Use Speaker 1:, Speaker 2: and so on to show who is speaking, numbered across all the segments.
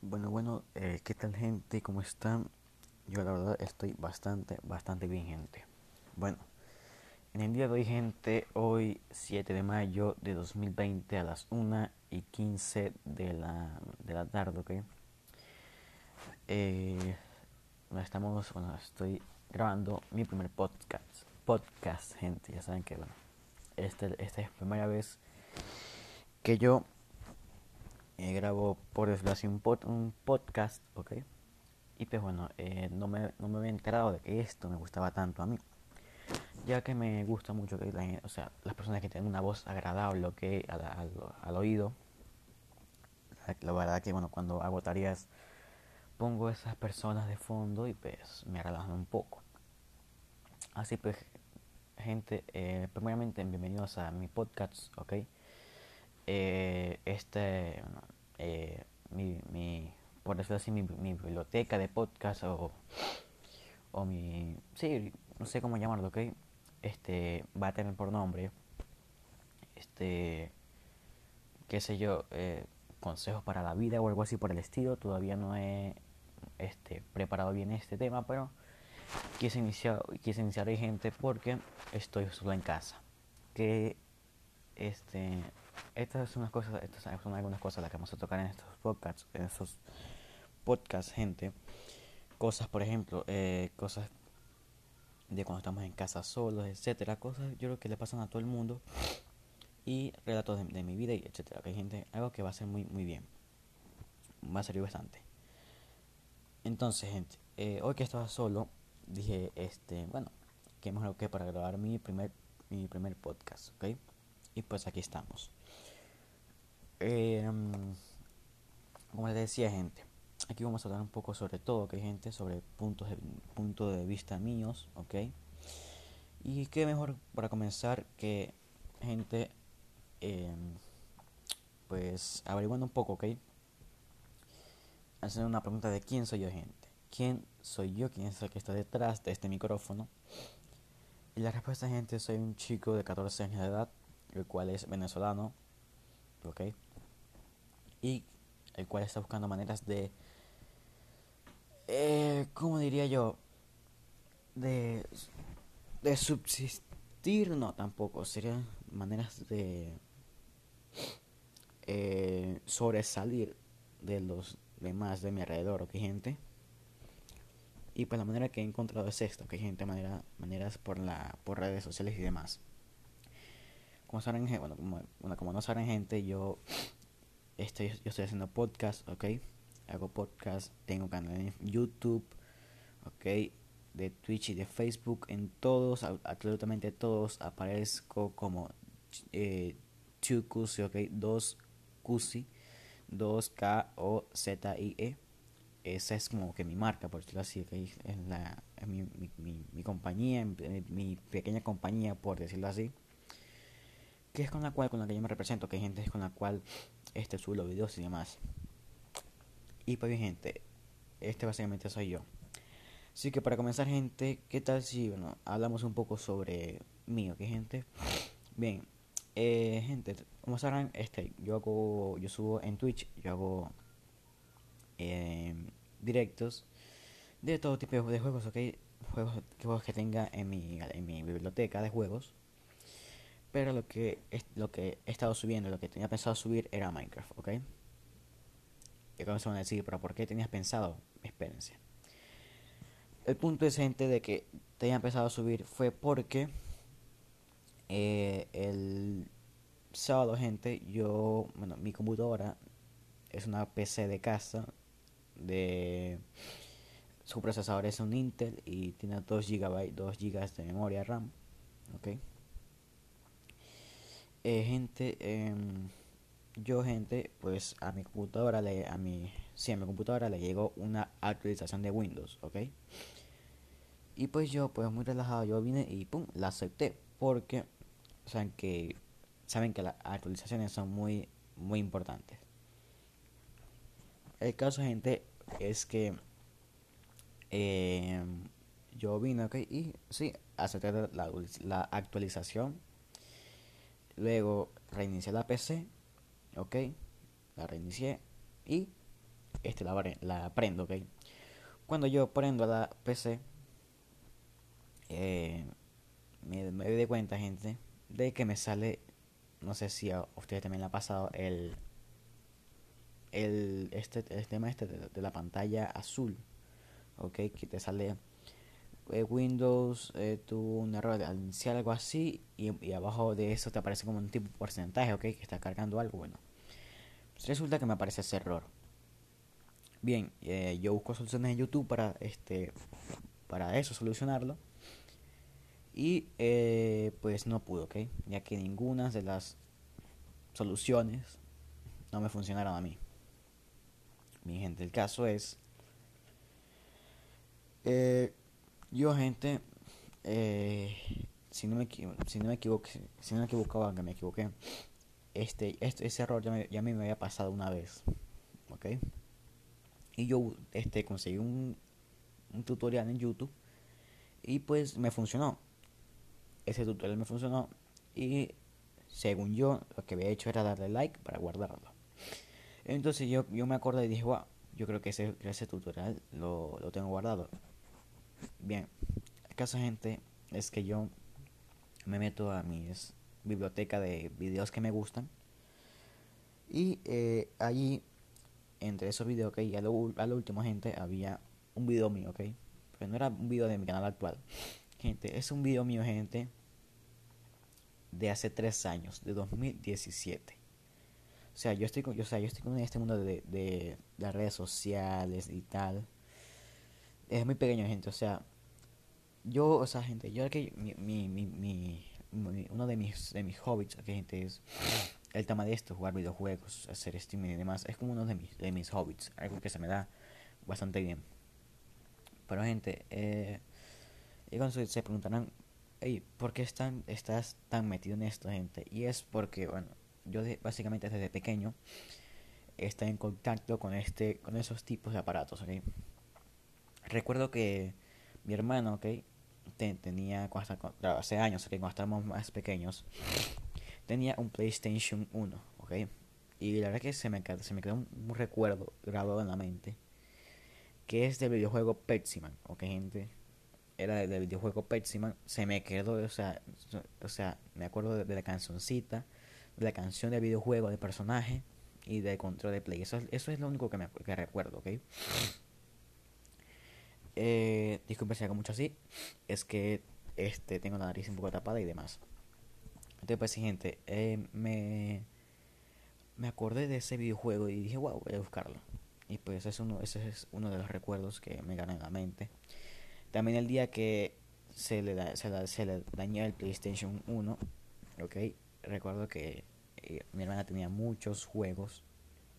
Speaker 1: Bueno, bueno, eh, ¿qué tal gente? ¿Cómo están? Yo la verdad estoy bastante, bastante bien gente. Bueno, en el día de hoy gente, hoy 7 de mayo de 2020 a las 1 y 15 de la, de la tarde, ¿ok? Eh, estamos, bueno, estoy grabando mi primer podcast, podcast gente, ya saben que, bueno, este, esta es la primera vez que yo eh, grabo por desgracia un, un podcast, ¿ok? Y pues bueno, eh, no, me, no me había enterado de que esto me gustaba tanto a mí. Ya que me gusta mucho que la, o sea, las personas que tienen una voz agradable ¿ok? al, al, al oído. La, verdad que bueno, cuando hago tareas pongo esas personas de fondo y pues me relajan un poco. Así pues, gente, eh, primeramente bienvenidos a mi podcast, ¿ok? este, eh, mi, mi, por decirlo así, mi, mi, biblioteca de podcast o, o mi, sí, no sé cómo llamarlo, ¿ok? Este, va a tener por nombre, este, qué sé yo, eh, consejos para la vida o algo así por el estilo. Todavía no he este, preparado bien este tema, pero quise iniciar, quise iniciar gente porque estoy solo en casa. Que este estas son unas cosas, estas son algunas cosas las que vamos a tocar en estos podcasts, en estos podcasts, gente. Cosas, por ejemplo, eh, cosas de cuando estamos en casa solos, etcétera, cosas yo creo que le pasan a todo el mundo y relatos de, mi vida y etcétera. Que gente, algo que va a ser muy muy bien, va a servir bastante. Entonces, gente, eh, hoy que estaba solo, dije, este, bueno, qué mejor que para grabar mi primer mi primer podcast, ¿ok? Y pues aquí estamos. Eh, como les decía, gente, aquí vamos a hablar un poco sobre todo, que gente, sobre puntos de, punto de vista míos, ok. Y qué mejor para comenzar que, gente, eh, pues averiguando un poco, ok. Hacer una pregunta de quién soy yo, gente. ¿Quién soy yo? ¿Quién es el que está detrás de este micrófono? Y la respuesta, gente, soy un chico de 14 años de edad, el cual es venezolano, ok y el cual está buscando maneras de, eh, ¿cómo diría yo? De, de subsistir, no tampoco, serían maneras de eh, sobresalir de los demás de mi alrededor, ¿ok gente? Y pues la manera que he encontrado es esto, que gente, manera, maneras por la por redes sociales y demás. Como saben, bueno, como, bueno, como no saben gente, yo estoy, yo estoy haciendo podcast, ¿ok? Hago podcast, tengo canal en YouTube, ¿ok? De Twitch y de Facebook, en todos, absolutamente todos, aparezco como eh, 2 ¿ok? 2 Cusi, 2 K O Z I E. Esa es como que mi marca, por decirlo así, ¿okay? es, la, es mi, mi, mi, compañía, mi, mi pequeña compañía, por decirlo así que es con la cual con la que yo me represento, que hay gente con la cual este subo los videos y demás. Y pues bien gente, este básicamente soy yo. Así que para comenzar gente, ¿qué tal si bueno, hablamos un poco sobre mí, ok gente? Bien, eh, gente, como sabrán, este, yo hago, yo subo en Twitch, yo hago eh, directos de todo tipo de juegos, ok, juegos, juegos que tenga en mi, en mi biblioteca de juegos pero lo que, lo que he estado subiendo, lo que tenía pensado subir era Minecraft, ¿ok? Y acá se van a decir, pero ¿por qué tenías pensado? Espérense. El punto es, gente, de que tenía pensado subir fue porque eh, el sábado, gente, yo, bueno, mi computadora es una PC de casa de su procesador es un Intel y tiene 2 GB 2 GB de memoria RAM, ¿ok? Eh, gente, em, yo gente, pues a mi computadora le, a mi, sí, a mi computadora le llegó una actualización de Windows, ¿ok? Y pues yo, pues muy relajado, yo vine y pum, la acepté, porque saben que, saben que las actualizaciones son muy, muy importantes. El caso, gente, es que eh, yo vine, ok, y sí, acepté la, la actualización Luego reinicié la PC, ok, la reinicié y este, la, la prendo, ¿ok? Cuando yo prendo la PC, eh, me, me doy cuenta, gente, de que me sale, no sé si a ustedes también le ha pasado, el, el, este, el tema este de, la pantalla azul, ok, que te sale eh, Windows, eh, tuvo un error al iniciar algo así, y, abajo de eso te aparece como un tipo de porcentaje, ok, que está cargando algo, bueno. Resulta que me aparece ese error. Bien, eh, yo busco soluciones en YouTube para este para eso solucionarlo y eh, pues no pudo, ¿ok? Ya que ninguna de las soluciones no me funcionaron a mí. Mi gente, el caso es... Eh, yo, gente, eh, si no me si no me equivoco, si no me equivocaba, me equivoqué, este, este ese error ya, me, ya me había pasado una vez, ¿ok? Y yo este conseguí un, un tutorial en YouTube y pues me funcionó ese tutorial me funcionó y según yo lo que había hecho era darle like para guardarlo. Entonces yo, yo me acordé y dije, wow, yo creo que ese, ese tutorial lo, lo tengo guardado. Bien, el caso gente es que yo me meto a mi biblioteca de videos que me gustan y eh, allí entre esos videos que a, lo, a último gente había un video mío, ok, pero no era un video de mi canal actual. Gente, es un video mío, gente, de hace tres años, de 2017. O sea, yo estoy con, o sea, yo estoy con este mundo de, de, las redes sociales y tal. Es muy pequeño, gente. O sea, yo, o sea, gente, yo que mi, mi, mi, mi, uno de mis, de mis hobbies, que gente, es el tema de esto, jugar videojuegos, hacer streaming y demás. Es como uno de mis, de mis hobbies, algo que se me da bastante bien. Pero, gente, eh, y cuando se preguntarán, hey, ¿por qué están, estás tan metido en esto, gente? Y es porque, bueno, yo básicamente desde pequeño estoy en contacto con este con esos tipos de aparatos, ¿ok? Recuerdo que mi hermano, ¿ok? tenía, hace años, ¿ok? Cuando estábamos más pequeños, tenía un PlayStation 1, ¿ok? Y la verdad que se me, se me quedó un, recuerdo grabado en la mente, que es del videojuego Petsiman, ¿ok, gente? era del videojuego Pepsi se me quedó, o sea, o sea, me acuerdo de, la cancioncita, de la canción del videojuego, del personaje y del control de play. Eso, eso es lo único que me que recuerdo, ¿ok? Eh, disculpe si hago mucho así, es que este tengo la nariz un poco tapada y demás. Entonces, pues, gente, eh, me, me acordé de ese videojuego y dije, wow, voy a buscarlo. Y pues es uno, ese es uno de los recuerdos que me ganan en la mente. También el día que se le, da, se, se le dañó el PlayStation 1, ok, recuerdo que eh, mi hermana tenía muchos juegos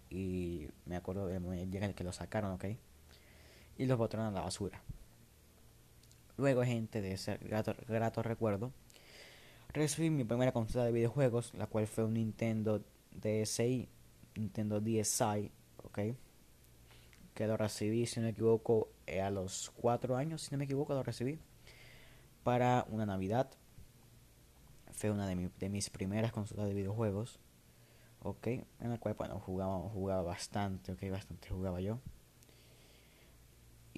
Speaker 1: y me acuerdo del en el que lo sacaron, ok, y los botaron a la basura. Luego, gente, de ese grato, recuerdo, recibí mi primera consola de videojuegos, la cual fue un Nintendo DSi, Nintendo DSi, ok que lo recibí, si no me equivoco, eh, a los cuatro años, si no me equivoco, lo recibí para una Navidad. Fue una de, de mis primeras consolas de videojuegos, ok, en la cual, bueno, jugaba, jugaba bastante, ok, bastante jugaba yo.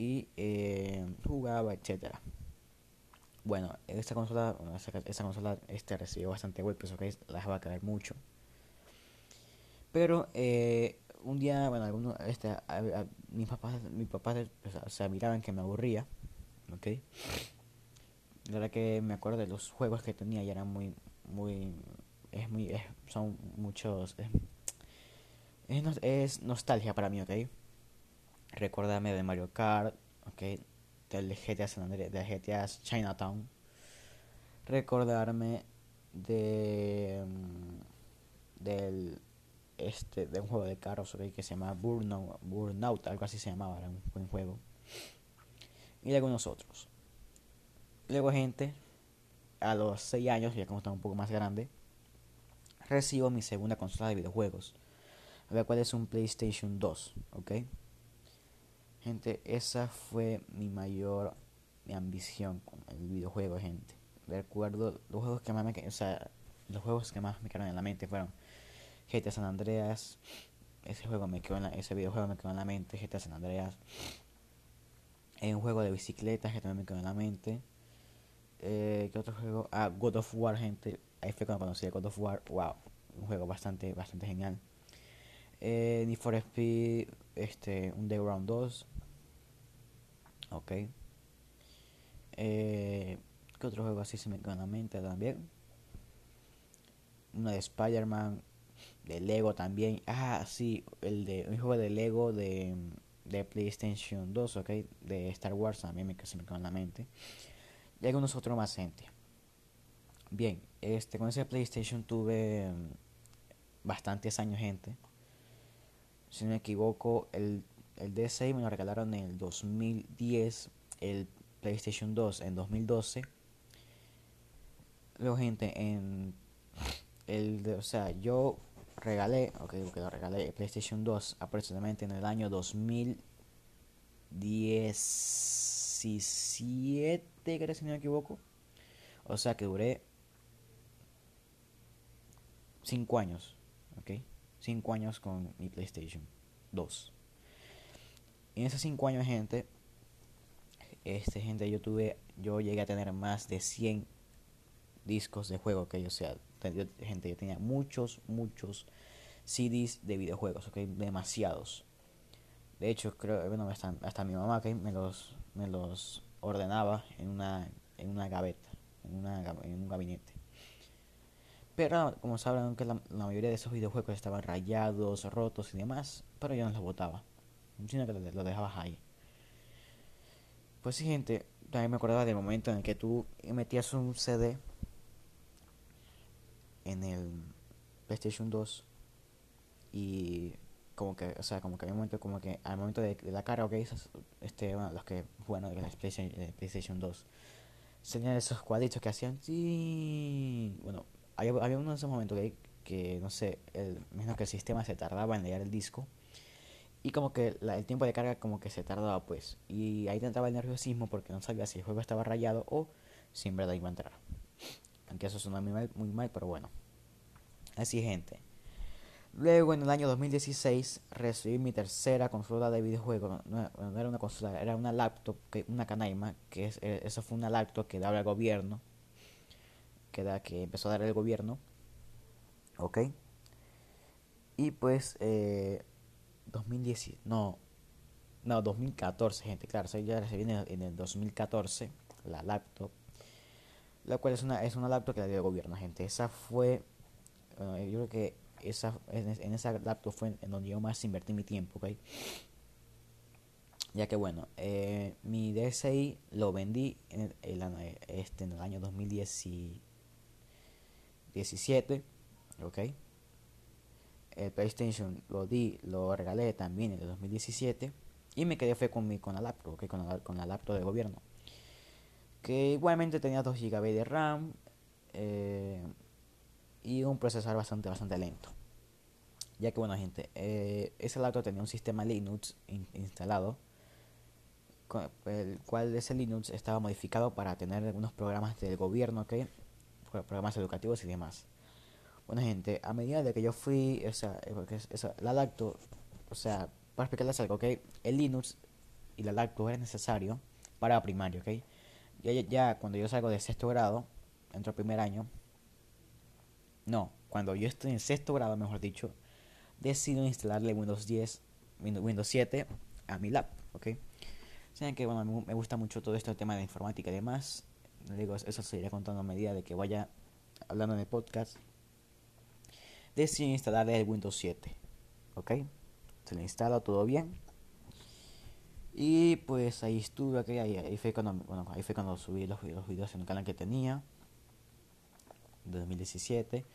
Speaker 1: Y eh, jugaba, etcétera. Bueno, esta consola, esa, consola este, recibió bastante golpes, ok, la dejaba caer mucho. Pero eh, un día, bueno, algunos, este, mis papás, mis papás o sea, miraban que me aburría, ¿ok? La verdad que me acuerdo de los juegos que tenía y eran muy, muy, es muy, son muchos, es, es, nostalgia para mí, ¿ok? Recordarme de Mario Kart, ¿ok? Del GTA San Andreas, de GTA Chinatown. Recordarme de, mm, del este de un juego de carros que se llama Burnout, Burnout, algo así se llamaba, era un buen juego. Y de algunos otros. Luego, gente, a los 6 años, ya como estaba un poco más grande, recibo mi segunda consola de videojuegos, la cual es un PlayStation 2, ¿ok? Gente, esa fue mi mayor mi ambición con el videojuego, gente. Recuerdo los juegos que más me, o sea, los juegos que más me quedaron en la mente fueron GTA San Andreas, ese juego me quedó en la, ese videojuego me quedó en la mente, GTA San Andreas. Es un juego de bicicletas que también me quedó en la mente. Eh, ¿Qué otro juego? Ah, God of War, gente. Ahí fue cuando conocí a God of War. Wow, un juego bastante, bastante genial. Eh, Need for Speed, este, un Round 2. Ok. Eh, ¿Qué otro juego así se me quedó en la mente también? Uno de Spider-Man, de Lego también. Ah, sí, el de un juego de Lego de, de PlayStation 2, ok. De Star Wars también me, se me en la mente. Y algunos otros más gente. Bien, este con ese PlayStation tuve mm, bastantes años gente. Si no me equivoco, el, el D6 me lo regalaron en el 2010, el PlayStation 2 en 2012. Luego gente en el o sea, yo regalé, ok, que lo regalé el PlayStation 2 aproximadamente en el año 2017, creo si no me equivoco. O sea que duré 5 años, ok, 5 años con mi PlayStation 2. En esos 5 años, gente, este gente yo tuve, yo llegué a tener más de 100 discos de juego, que o sea, gente, yo tenía muchos, muchos CDs de videojuegos, ok, demasiados. De hecho, creo, bueno, hasta, hasta mi mamá, que me los, me los ordenaba en una, en una gaveta, en, una, en un gabinete. Pero como saben que la, mayoría de esos videojuegos estaban rayados, rotos y demás, pero yo no los botaba, sino que los dejabas ahí. Pues sí, gente, también me acordaba del momento en el que tú metías un CD en el PlayStation 2 y como que, o sea, como que hay un momento como que al momento de, la cara, ok, este, bueno, los que bueno de la PlayStation, de PlayStation 2 tenían esos cuadritos que hacían, sí, bueno, había, había uno de esos momentos que, que no sé, el, menos que el sistema se tardaba en leer el disco y como que el tiempo de carga como que se tardaba pues. Y ahí te entraba el nerviosismo porque no sabía si el juego estaba rayado o si en verdad iba a entrar. Aunque eso suena muy mal, muy mal pero bueno. Así gente. Luego en el año 2016 recibí mi tercera consola de videojuegos no, era una consola era una laptop una Canaima que es, eh, eso fue una laptop que daba el gobierno que, que empezó a dar el gobierno. Ok. Y pues eh, 2010, no, no, 2014, gente, claro, ya se viene en el 2014, la laptop, la cual es una, es una laptop que la dio el gobierno, gente. Esa fue, yo creo que esa, en, esa laptop fue en donde yo más invertí mi tiempo, ¿ok? Ya que bueno, eh, mi DSI lo vendí en el, este, en el año 2017, ¿ok? El PlayStation lo di, lo regalé también en el 2017 y me quedé fue con, mi, con la laptop, con, la, con la laptop de gobierno. Que igualmente tenía 2 GB de RAM eh, y un procesador bastante, bastante lento. Ya que bueno gente, eh, ese laptop tenía un sistema Linux instalado, el cual ese Linux estaba modificado para tener algunos programas del gobierno, que programas educativos y demás. Bueno, gente, a medida de que yo fui, o sea, eh, porque la lacto, o sea, para explicarles algo, ¿ok? El Linux y la lacto es necesario para primario, ¿ok? Ya, ya cuando yo salgo de sexto grado, entro al primer año, no, cuando yo estoy en sexto grado, mejor dicho, decido instalarle Windows 10, Windows 7 a mi lap, ¿ok? Saben que, bueno, me gusta mucho todo este tema de informática y demás. Digo, eso se irá contando a medida de que vaya hablando en el podcast decidí instalar el Windows 7. ¿Ok? Se le instala todo bien. Y pues ahí estuve, okay, ahí, ahí, fue cuando, bueno, ahí fue cuando subí los, los videos en el canal que tenía. De 2017.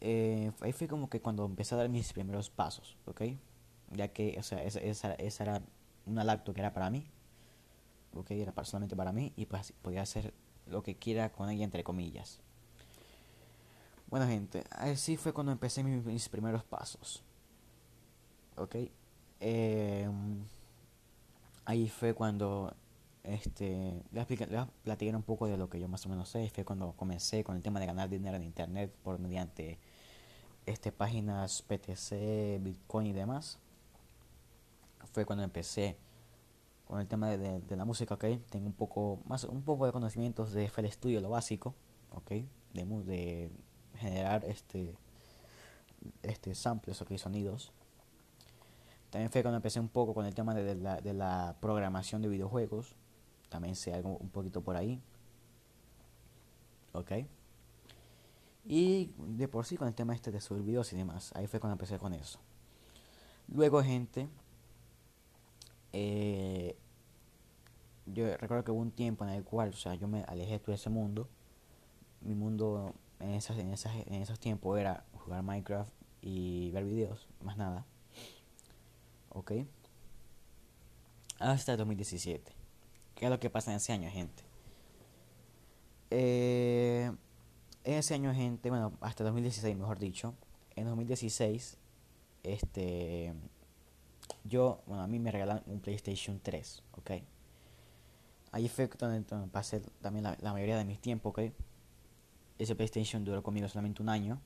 Speaker 1: Eh, ahí fue como que cuando empecé a dar mis primeros pasos, ¿ok? Ya que, o sea, esa, esa, esa era una laptop que era para mí, ¿ok? Era personalmente para mí y pues podía hacer lo que quiera con ella, entre comillas. Bueno, gente, así fue cuando empecé mis, primeros pasos. Ok. Em, ahí fue cuando este les, platiqué un poco de lo que yo más o menos sé. Fue cuando comencé con el tema de ganar dinero en internet por mediante este, páginas PTC, Bitcoin y demás. Fue cuando empecé con el tema de, la música, ok. Tengo un poco más, un poco de conocimientos de FL Studio, lo básico, ok. De, de generar este, este samples, ok, sonidos. También fue cuando empecé un poco con el tema de, la, de la programación de videojuegos. También sé algo un poquito por ahí. Ok. Y de por sí con el tema este de subir videos y demás. Ahí fue cuando empecé con eso. Luego, gente. Eh, yo recuerdo que hubo un tiempo en el cual, o sea, yo me alejé de todo ese mundo. Mi mundo en, esas, en, esas, en esos tiempos era jugar Minecraft y ver videos, más nada. Ok. Hasta el 2017. ¿Qué es lo que pasa en ese año, gente? Eh, en ese año, gente, bueno, hasta 2016, mejor dicho. En 2016, este. Yo, bueno, a mí me regalan un PlayStation 3, ¿ok? Ahí fue donde, pasé también la, la, mayoría de mis tiempos, ¿ok? Ese PlayStation duró conmigo solamente un año.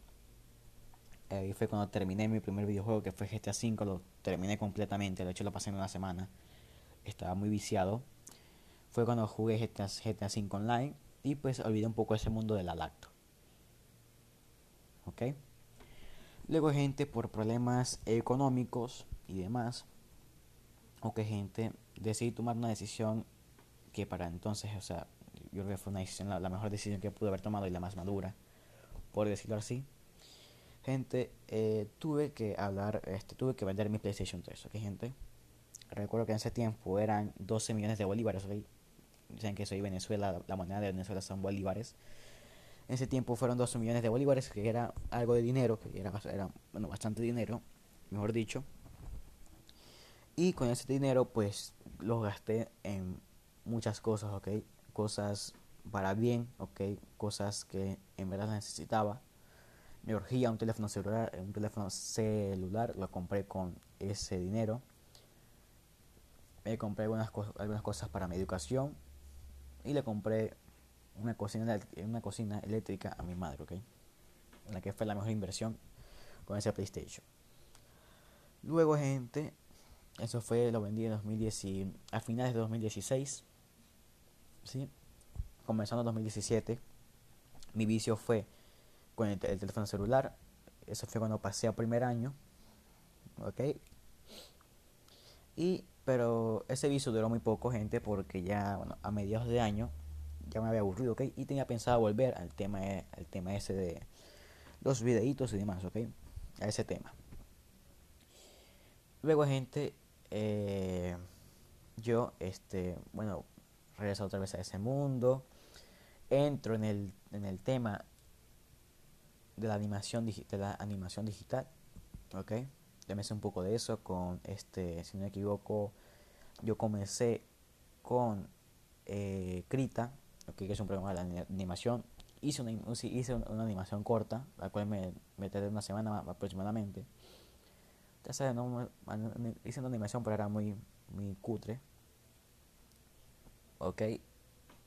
Speaker 1: Ahí fue cuando terminé mi primer videojuego, que fue GTA V. Lo terminé completamente, de hecho lo pasé en una semana. Estaba muy viciado. Fue cuando jugué GTA, GTA V Online y pues olvidé un poco ese mundo de la lacto. ¿Ok? Luego gente por problemas económicos y demás. O que gente decidí tomar una decisión que para entonces, o sea, yo creo que fue una decisión, la, mejor decisión que pude haber tomado y la más madura, por decirlo así. Gente, eh, tuve que hablar, este, tuve que vender mi PlayStation 3, ¿ok, gente? Recuerdo que en ese tiempo eran 12 millones de bolívares, ¿ok? Dicen que soy Venezuela, la moneda de Venezuela son bolívares. En ese tiempo fueron 12 millones de bolívares, que era algo de dinero, que era, era bueno, bastante dinero, mejor dicho. Y con ese dinero, pues, lo gasté en muchas cosas, ¿ok? Cosas para bien, ¿ok? Cosas que en verdad necesitaba. Me urgía un teléfono celular, un teléfono celular, lo compré con ese dinero. Me compré algunas, algunas cosas para mi educación y le compré una cocina, una cocina eléctrica a mi madre, ¿ok? La que fue la mejor inversión con ese PlayStation. Luego, gente, eso fue, lo vendí en 2010 a finales de 2016. ¿Sí? Comenzando en 2017. Mi vicio fue con el, teléfono celular. Eso fue cuando pasé a primer año. ¿Ok? Y, pero ese vicio duró muy poco, gente, porque ya, bueno, a mediados de año ya me había aburrido, ¿ok? Y tenía pensado volver al tema, al tema ese de los videitos y demás, ¿ok? A ese tema. Luego, gente, eh, yo, este, bueno, regreso otra vez a ese mundo. Entro en el, en el tema de la animación, de la animación digital, ¿ok? Ya me sé un poco de eso con, este, si no me equivoco, yo comencé con eh, Krita, que es un programa de animación. Hice una, hice una animación corta, la cual me, me tardé una semana aproximadamente. Ya sabes, hice una animación, pero era muy, muy cutre. Ok.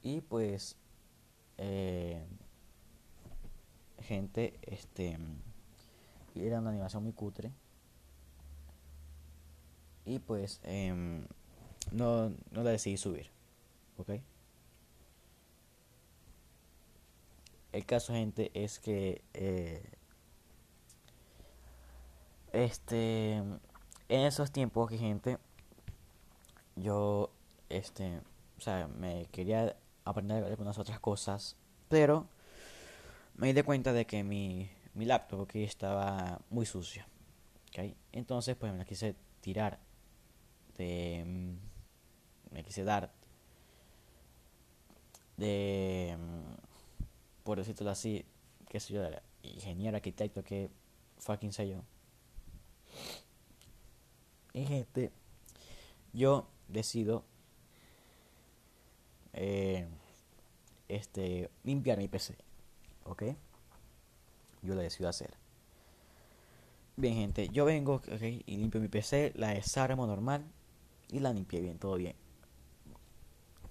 Speaker 1: Y pues, eh, gente, este, era una animación muy cutre. Y pues, em, no, no la decidí subir. Ok. El caso, gente, es que eh, este en esos tiempos, gente, yo este, o sea, me quería aprender algunas otras cosas, pero me di cuenta de que mi, mi laptop aquí estaba muy sucio. ¿okay? Entonces, pues me la quise tirar de me quise dar de por decirlo así, que soy yo, ingeniero, arquitecto, que fucking sé yo. Y gente, yo decido eh, este limpiar mi PC, ¿ok? Yo lo decido hacer. Bien, gente, yo vengo okay, y limpio mi PC, la desarmo normal y la limpié bien, todo bien.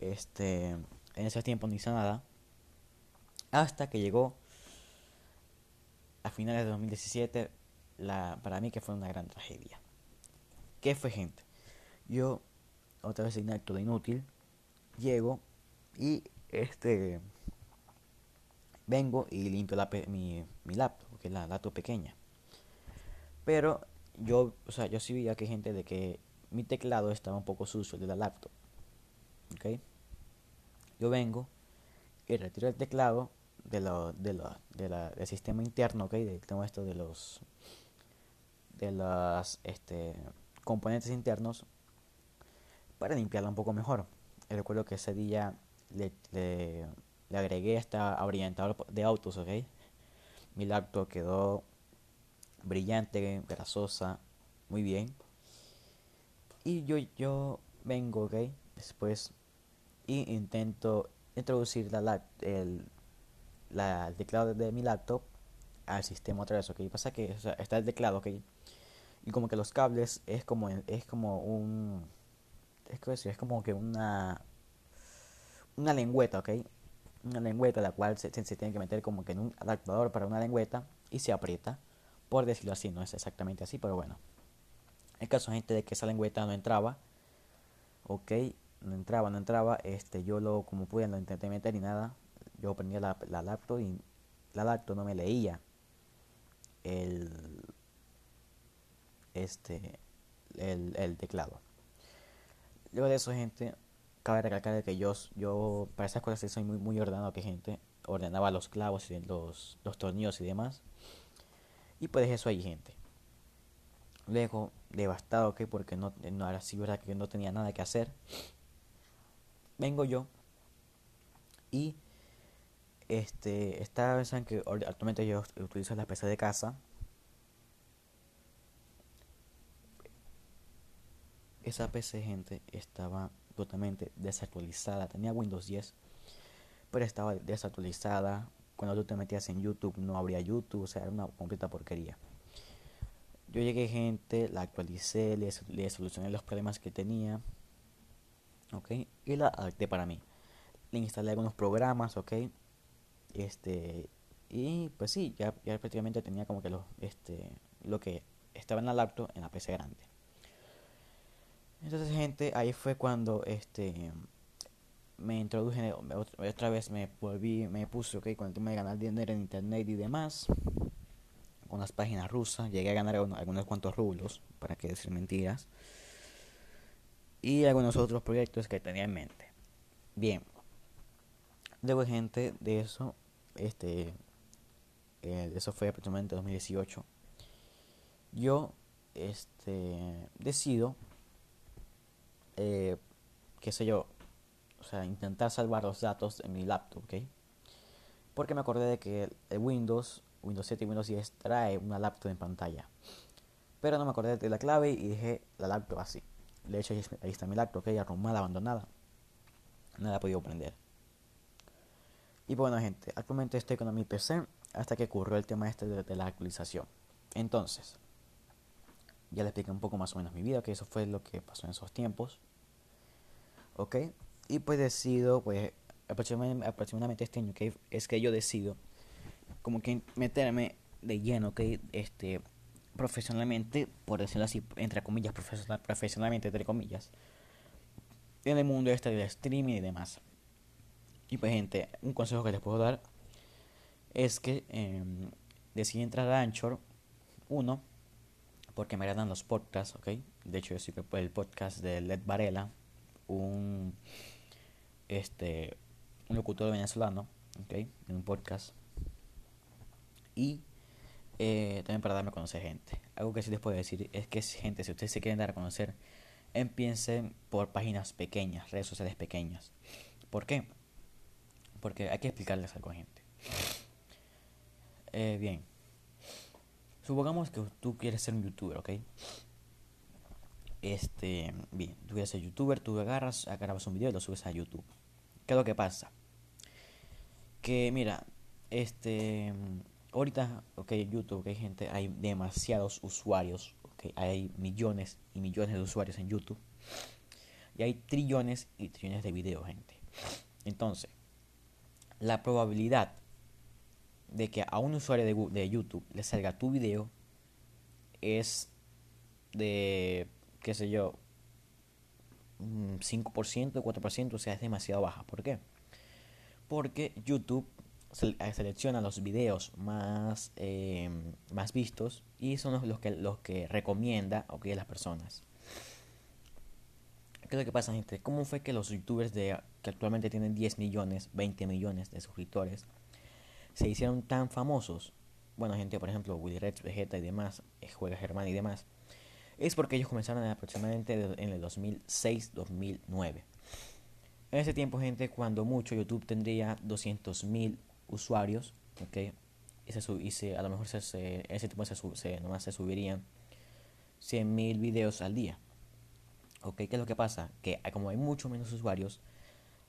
Speaker 1: Este, en ese tiempo no hice nada hasta que llegó a finales de 2017, la, para mí que fue una gran tragedia. ¿Qué fue, gente? Yo, otra vez en acto de inútil, llego y este vengo y limpio mi, mi laptop, que es la laptop pequeña. Pero yo, o sea, yo sí veía que gente de que mi teclado estaba un poco sucio de la laptop. ¿Ok? Yo vengo y retiro el teclado de lo, de lo, de la, del sistema interno, ¿ok? De, tengo esto de los de los este, componentes internos para limpiarla un poco mejor. recuerdo que ese día le, le, agregué esta orientador de autos, ¿ok? Mi laptop quedó brillante, grasosa, muy bien. Y yo, yo vengo, ¿ok? Después y intento introducir la, el, la, el teclado de mi laptop al sistema otra vez, ¿ok? Pasa que está el teclado, ¿ok? Y como que los cables es como, es como un... Es como que una... Una lengüeta, ¿ok? Una lengüeta la cual se, tiene que meter como que en un adaptador para una lengüeta y se aprieta. Por decirlo así, no es exactamente así, pero bueno. El caso, gente, de que esa lengüeta no entraba. Ok, no entraba, no entraba. Este, yo lo, como pude, lo intenté meter y nada. Yo prendía la, la laptop y la laptop no me leía el, este, el, el teclado. Luego de eso, gente, cabe recalcar que yo, yo para esas cosas soy muy, muy ordenado que gente. Ordenaba los clavos y los, los tornillos y demás. Y pues eso ahí, gente. Luego, devastado, que porque no, no era así, verdad que no tenía nada que hacer. Vengo yo y este, esta vez que actualmente yo utilizo la PC de casa. Esa PC, gente, estaba totalmente desactualizada. Tenía Windows 10, pero estaba desactualizada. Cuando tú te metías en YouTube, no habría YouTube, o sea, era una completa porquería. Yo llegué, gente, la actualicé, le, le solucioné los problemas que tenía. Ok, y la adapté para mí. Le instalé algunos programas, ok este, y pues sí, ya, ya prácticamente tenía como que lo, este, lo que estaba en la laptop en la PC grande. Entonces, gente, ahí fue cuando este me introduje otra vez me volví, me puse ok con el tema de ganar dinero en internet y demás. Con las páginas rusas, llegué a ganar algunos, cuantos rublos, para que decir mentiras. Y algunos otros proyectos que tenía en mente. Bien. Luego, gente, de eso este, eh, eso fue aproximadamente 2018, yo este, decido, eh, qué sé yo, o sea, intentar salvar los datos en mi laptop, ¿ok? Porque me acordé de que Windows, Windows 7 y Windows 10 trae una laptop en pantalla. Pero no me acordé de la clave y dejé la laptop así. De hecho, ahí está mi laptop, ok, arrumada, abandonada. Nada he podido prender. Y bueno gente, actualmente estoy con mi PC hasta que ocurrió el tema este de, la actualización. Entonces, ya le expliqué un poco más o menos mi vida, que eso fue lo que pasó en esos tiempos. ¿Ok? Y pues decido, pues aproximadamente, este año, que es que yo decido como que meterme de lleno, ¿ok? Este, profesionalmente, por decirlo así, entre comillas, profesional, profesionalmente, entre comillas, en el mundo este del streaming y demás. Y pues gente, un consejo que les puedo dar es que eh, decidí entrar a Anchor, uno, porque me agradan los podcasts, ¿ok? De hecho, yo soy el podcast de Led Varela, un, este, un locutor venezolano, ¿ok? En un podcast. Y eh, también para darme a conocer gente. Algo que sí les puedo decir es que, gente, si ustedes se quieren dar a conocer, empiecen por páginas pequeñas, redes sociales pequeñas. ¿Por qué? porque hay que explicarles algo a gente. Eh, bien, supongamos que tú quieres ser un youtuber, ¿ok? Este, bien, tú quieres ser youtuber, tú agarras, agarras un video y lo subes a YouTube. ¿Qué es lo que pasa? Que mira, este, ahorita, ok, YouTube, ok, gente, hay demasiados usuarios, ok, hay millones y millones de usuarios en YouTube. Y hay trillones y trillones de videos, gente. Entonces, la probabilidad de que a un usuario de, de YouTube le salga tu video es de, qué sé yo, 5%, 4%, o sea, es demasiado baja. ¿Por qué? Porque YouTube eh, selecciona los videos más, eh, más vistos y son los, que, los que recomienda a las personas. ¿Qué es lo que pasa, gente? ¿Cómo fue que los youtubers de, que actualmente tienen 10 millones, 20 millones de suscriptores se hicieron tan famosos? Bueno, gente, por ejemplo, Willy Rex, Vegeta y demás, eh, Juega Germán y demás. Es porque ellos comenzaron aproximadamente en el 2006-2009. En ese tiempo, gente, cuando mucho YouTube tendría 200.000 usuarios, ¿ok? Y, se, y a lo mejor se, en ese tiempo se, se, nomás se subirían 100.000 videos al día. ¿Ok? ¿Qué es lo que pasa? Que como hay mucho menos usuarios,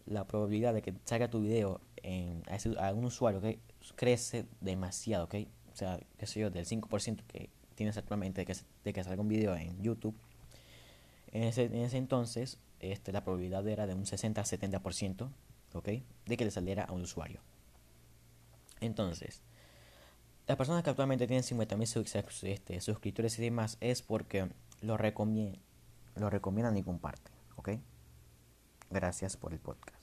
Speaker 1: la probabilidad de que salga tu video en, a, un usuario que crece demasiado, ¿ok? O sea, qué sé yo, del 5% que tienes actualmente de que, de que salga un video en YouTube. En ese, en ese entonces, este, la probabilidad era de un 60-70%, ¿ok? De que le saliera a un usuario. Entonces, las personas que actualmente tienen 50.000 este, suscriptores y demás es porque lo, recomiendan, lo recomiendan y comparten, ¿ok? Gracias por el podcast.